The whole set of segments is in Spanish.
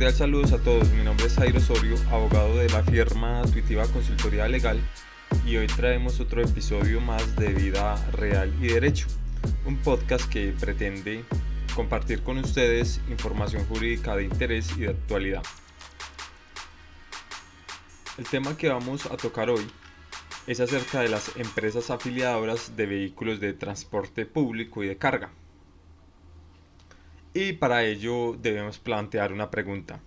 Cordial saludos a todos, mi nombre es Jairo Osorio, abogado de la firma Tuitiva Consultoría Legal y hoy traemos otro episodio más de Vida Real y Derecho, un podcast que pretende compartir con ustedes información jurídica de interés y de actualidad. El tema que vamos a tocar hoy es acerca de las empresas afiliadoras de vehículos de transporte público y de carga. Y para ello debemos plantear una pregunta.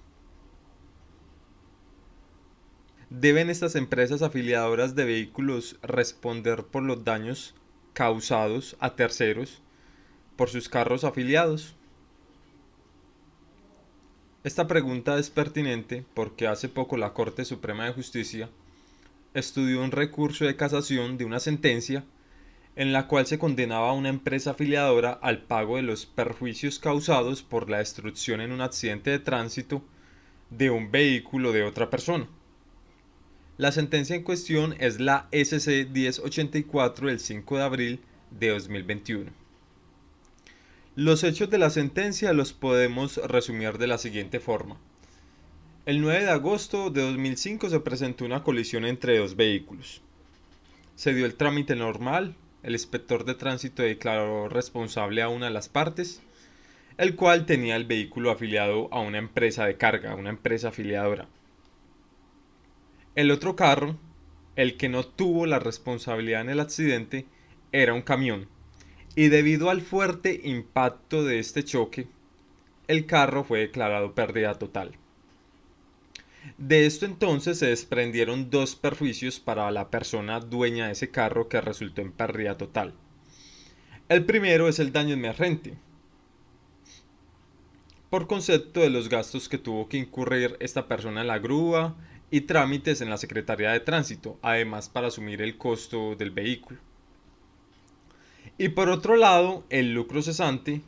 ¿Deben estas empresas afiliadoras de vehículos responder por los daños causados a terceros por sus carros afiliados? Esta pregunta es pertinente porque hace poco la Corte Suprema de Justicia estudió un recurso de casación de una sentencia en la cual se condenaba a una empresa afiliadora al pago de los perjuicios causados por la destrucción en un accidente de tránsito de un vehículo de otra persona. La sentencia en cuestión es la SC 1084 del 5 de abril de 2021. Los hechos de la sentencia los podemos resumir de la siguiente forma. El 9 de agosto de 2005 se presentó una colisión entre dos vehículos. Se dio el trámite normal, el inspector de tránsito declaró responsable a una de las partes, el cual tenía el vehículo afiliado a una empresa de carga, una empresa afiliadora. El otro carro, el que no tuvo la responsabilidad en el accidente, era un camión, y debido al fuerte impacto de este choque, el carro fue declarado pérdida total. De esto entonces se desprendieron dos perjuicios para la persona dueña de ese carro que resultó en pérdida total. El primero es el daño emergente, por concepto de los gastos que tuvo que incurrir esta persona en la grúa y trámites en la Secretaría de Tránsito, además para asumir el costo del vehículo. Y por otro lado, el lucro cesante,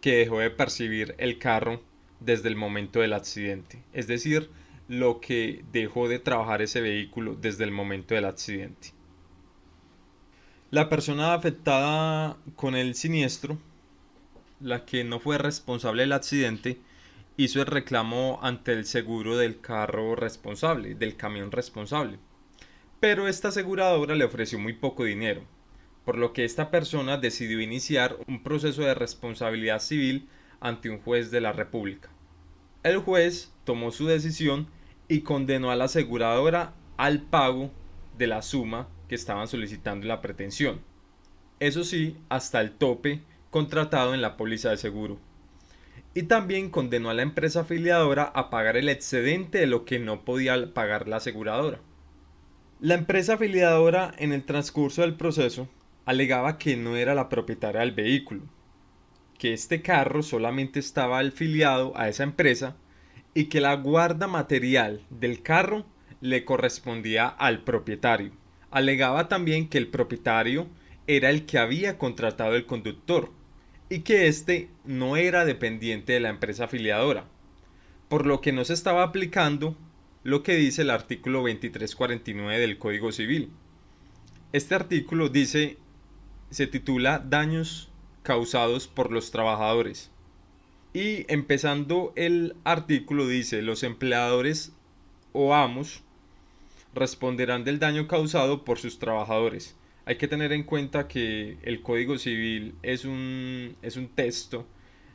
que dejó de percibir el carro desde el momento del accidente, es decir, lo que dejó de trabajar ese vehículo desde el momento del accidente. La persona afectada con el siniestro, la que no fue responsable del accidente, hizo el reclamo ante el seguro del carro responsable, del camión responsable. Pero esta aseguradora le ofreció muy poco dinero, por lo que esta persona decidió iniciar un proceso de responsabilidad civil ante un juez de la República. El juez tomó su decisión y condenó a la aseguradora al pago de la suma que estaban solicitando en la pretensión. Eso sí, hasta el tope contratado en la póliza de seguro. Y también condenó a la empresa afiliadora a pagar el excedente de lo que no podía pagar la aseguradora. La empresa afiliadora en el transcurso del proceso alegaba que no era la propietaria del vehículo, que este carro solamente estaba afiliado a esa empresa y que la guarda material del carro le correspondía al propietario. Alegaba también que el propietario era el que había contratado el conductor y que éste no era dependiente de la empresa afiliadora, por lo que no se estaba aplicando lo que dice el artículo 2349 del Código Civil. Este artículo dice, se titula Daños causados por los trabajadores. Y empezando el artículo dice, los empleadores o amos responderán del daño causado por sus trabajadores. Hay que tener en cuenta que el Código Civil es un, es un texto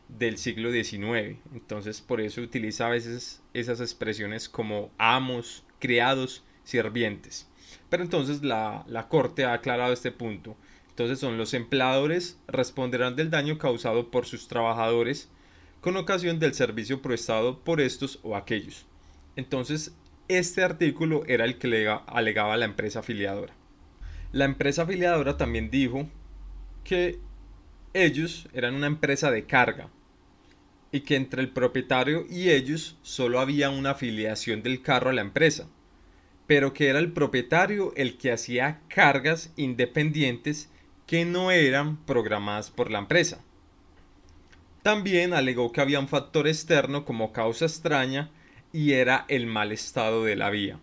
del siglo XIX, entonces por eso utiliza a veces esas expresiones como amos, criados, sirvientes. Pero entonces la, la Corte ha aclarado este punto entonces son los empleadores responderán del daño causado por sus trabajadores con ocasión del servicio prestado por estos o aquellos. Entonces, este artículo era el que alegaba la empresa afiliadora. La empresa afiliadora también dijo que ellos eran una empresa de carga y que entre el propietario y ellos solo había una afiliación del carro a la empresa, pero que era el propietario el que hacía cargas independientes que no eran programadas por la empresa. También alegó que había un factor externo como causa extraña y era el mal estado de la vía.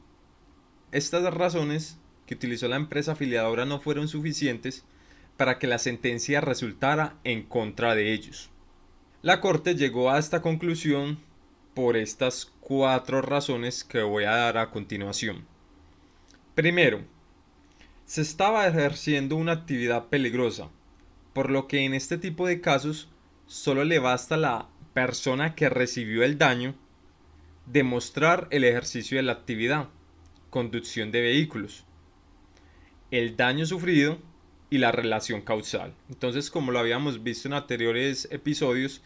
Estas razones que utilizó la empresa afiliadora no fueron suficientes para que la sentencia resultara en contra de ellos. La Corte llegó a esta conclusión por estas cuatro razones que voy a dar a continuación. Primero, se estaba ejerciendo una actividad peligrosa, por lo que en este tipo de casos solo le basta a la persona que recibió el daño demostrar el ejercicio de la actividad, conducción de vehículos, el daño sufrido y la relación causal. Entonces, como lo habíamos visto en anteriores episodios,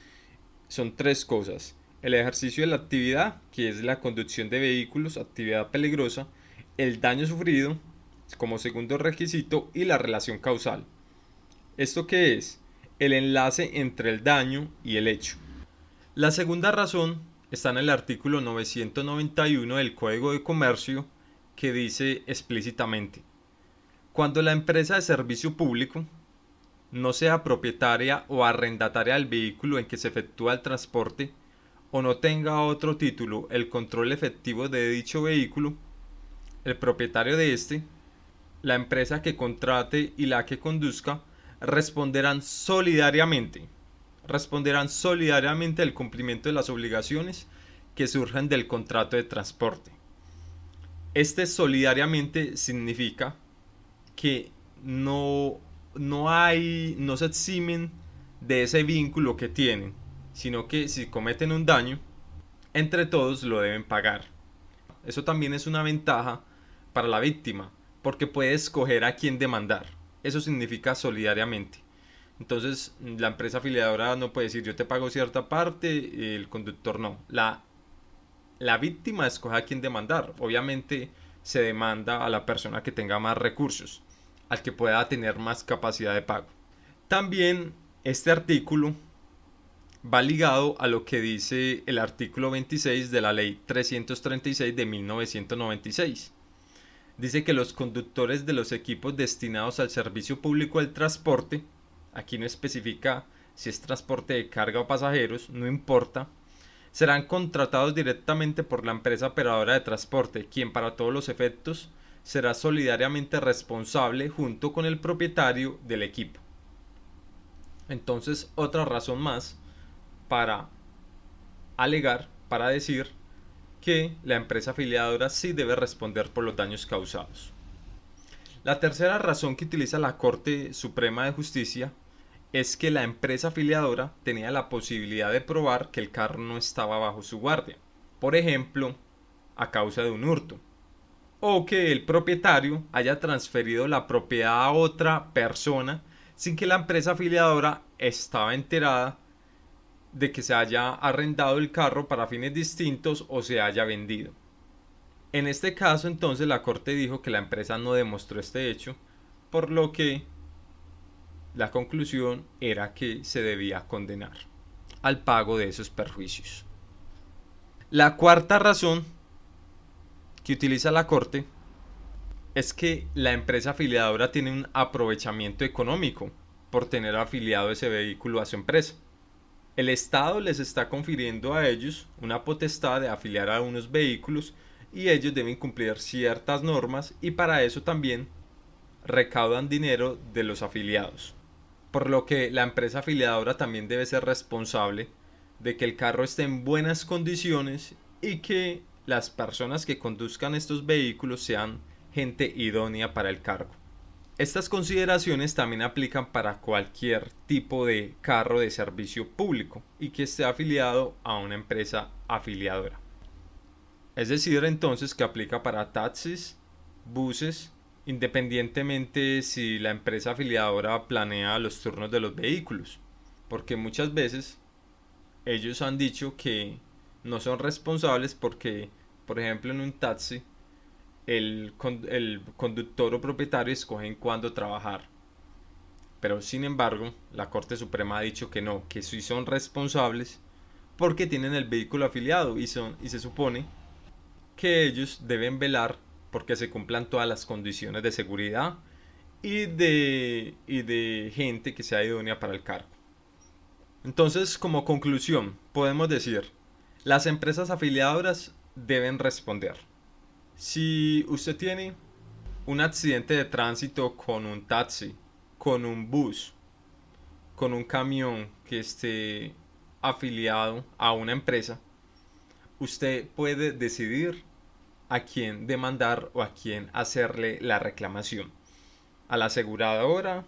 son tres cosas. El ejercicio de la actividad, que es la conducción de vehículos, actividad peligrosa, el daño sufrido como segundo requisito y la relación causal. ¿Esto qué es? El enlace entre el daño y el hecho. La segunda razón está en el artículo 991 del Código de Comercio que dice explícitamente, cuando la empresa de servicio público no sea propietaria o arrendataria del vehículo en que se efectúa el transporte o no tenga otro título el control efectivo de dicho vehículo, el propietario de este, la empresa que contrate y la que conduzca responderán solidariamente responderán solidariamente al cumplimiento de las obligaciones que surgen del contrato de transporte. Este solidariamente significa que no, no hay, no se eximen de ese vínculo que tienen, sino que si cometen un daño, entre todos lo deben pagar. Eso también es una ventaja para la víctima, porque puede escoger a quién demandar. Eso significa solidariamente. Entonces, la empresa afiliadora no puede decir yo te pago cierta parte, el conductor no. La, la víctima escoge a quién demandar. Obviamente se demanda a la persona que tenga más recursos, al que pueda tener más capacidad de pago. También este artículo va ligado a lo que dice el artículo 26 de la ley 336 de 1996. Dice que los conductores de los equipos destinados al servicio público del transporte aquí no especifica si es transporte de carga o pasajeros, no importa, serán contratados directamente por la empresa operadora de transporte, quien para todos los efectos será solidariamente responsable junto con el propietario del equipo. Entonces, otra razón más para alegar, para decir que la empresa afiliadora sí debe responder por los daños causados. La tercera razón que utiliza la Corte Suprema de Justicia es que la empresa afiliadora tenía la posibilidad de probar que el carro no estaba bajo su guardia, por ejemplo, a causa de un hurto, o que el propietario haya transferido la propiedad a otra persona sin que la empresa afiliadora estaba enterada de que se haya arrendado el carro para fines distintos o se haya vendido. En este caso entonces la corte dijo que la empresa no demostró este hecho, por lo que la conclusión era que se debía condenar al pago de esos perjuicios. La cuarta razón que utiliza la corte es que la empresa afiliadora tiene un aprovechamiento económico por tener afiliado ese vehículo a su empresa. El Estado les está confiriendo a ellos una potestad de afiliar a unos vehículos y ellos deben cumplir ciertas normas y para eso también recaudan dinero de los afiliados. Por lo que la empresa afiliadora también debe ser responsable de que el carro esté en buenas condiciones y que las personas que conduzcan estos vehículos sean gente idónea para el cargo. Estas consideraciones también aplican para cualquier tipo de carro de servicio público y que esté afiliado a una empresa afiliadora. Es decir, entonces que aplica para taxis, buses, independientemente si la empresa afiliadora planea los turnos de los vehículos, porque muchas veces ellos han dicho que no son responsables porque, por ejemplo, en un taxi, el, el conductor o propietario escogen cuándo trabajar. Pero sin embargo, la Corte Suprema ha dicho que no, que sí son responsables porque tienen el vehículo afiliado y, son, y se supone que ellos deben velar porque se cumplan todas las condiciones de seguridad y de, y de gente que sea idónea para el cargo. Entonces, como conclusión, podemos decir, las empresas afiliadoras deben responder. Si usted tiene un accidente de tránsito con un taxi, con un bus, con un camión que esté afiliado a una empresa, usted puede decidir a quién demandar o a quién hacerle la reclamación. A la aseguradora,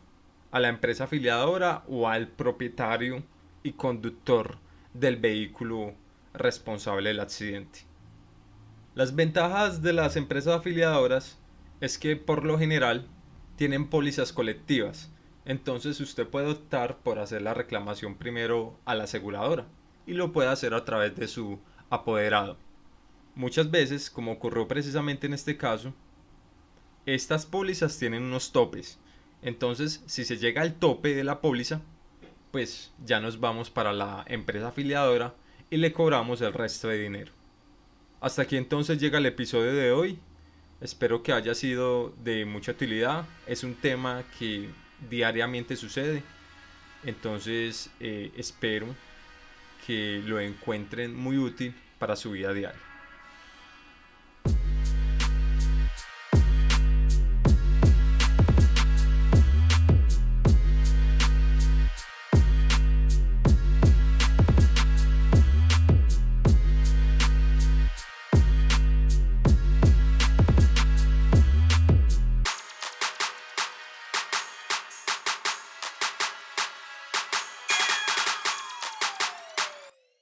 a la empresa afiliadora o al propietario y conductor del vehículo responsable del accidente. Las ventajas de las empresas afiliadoras es que por lo general tienen pólizas colectivas, entonces usted puede optar por hacer la reclamación primero a la aseguradora y lo puede hacer a través de su apoderado. Muchas veces, como ocurrió precisamente en este caso, estas pólizas tienen unos topes. Entonces, si se llega al tope de la póliza, pues ya nos vamos para la empresa afiliadora y le cobramos el resto de dinero. Hasta aquí entonces llega el episodio de hoy. Espero que haya sido de mucha utilidad. Es un tema que diariamente sucede. Entonces eh, espero que lo encuentren muy útil para su vida diaria.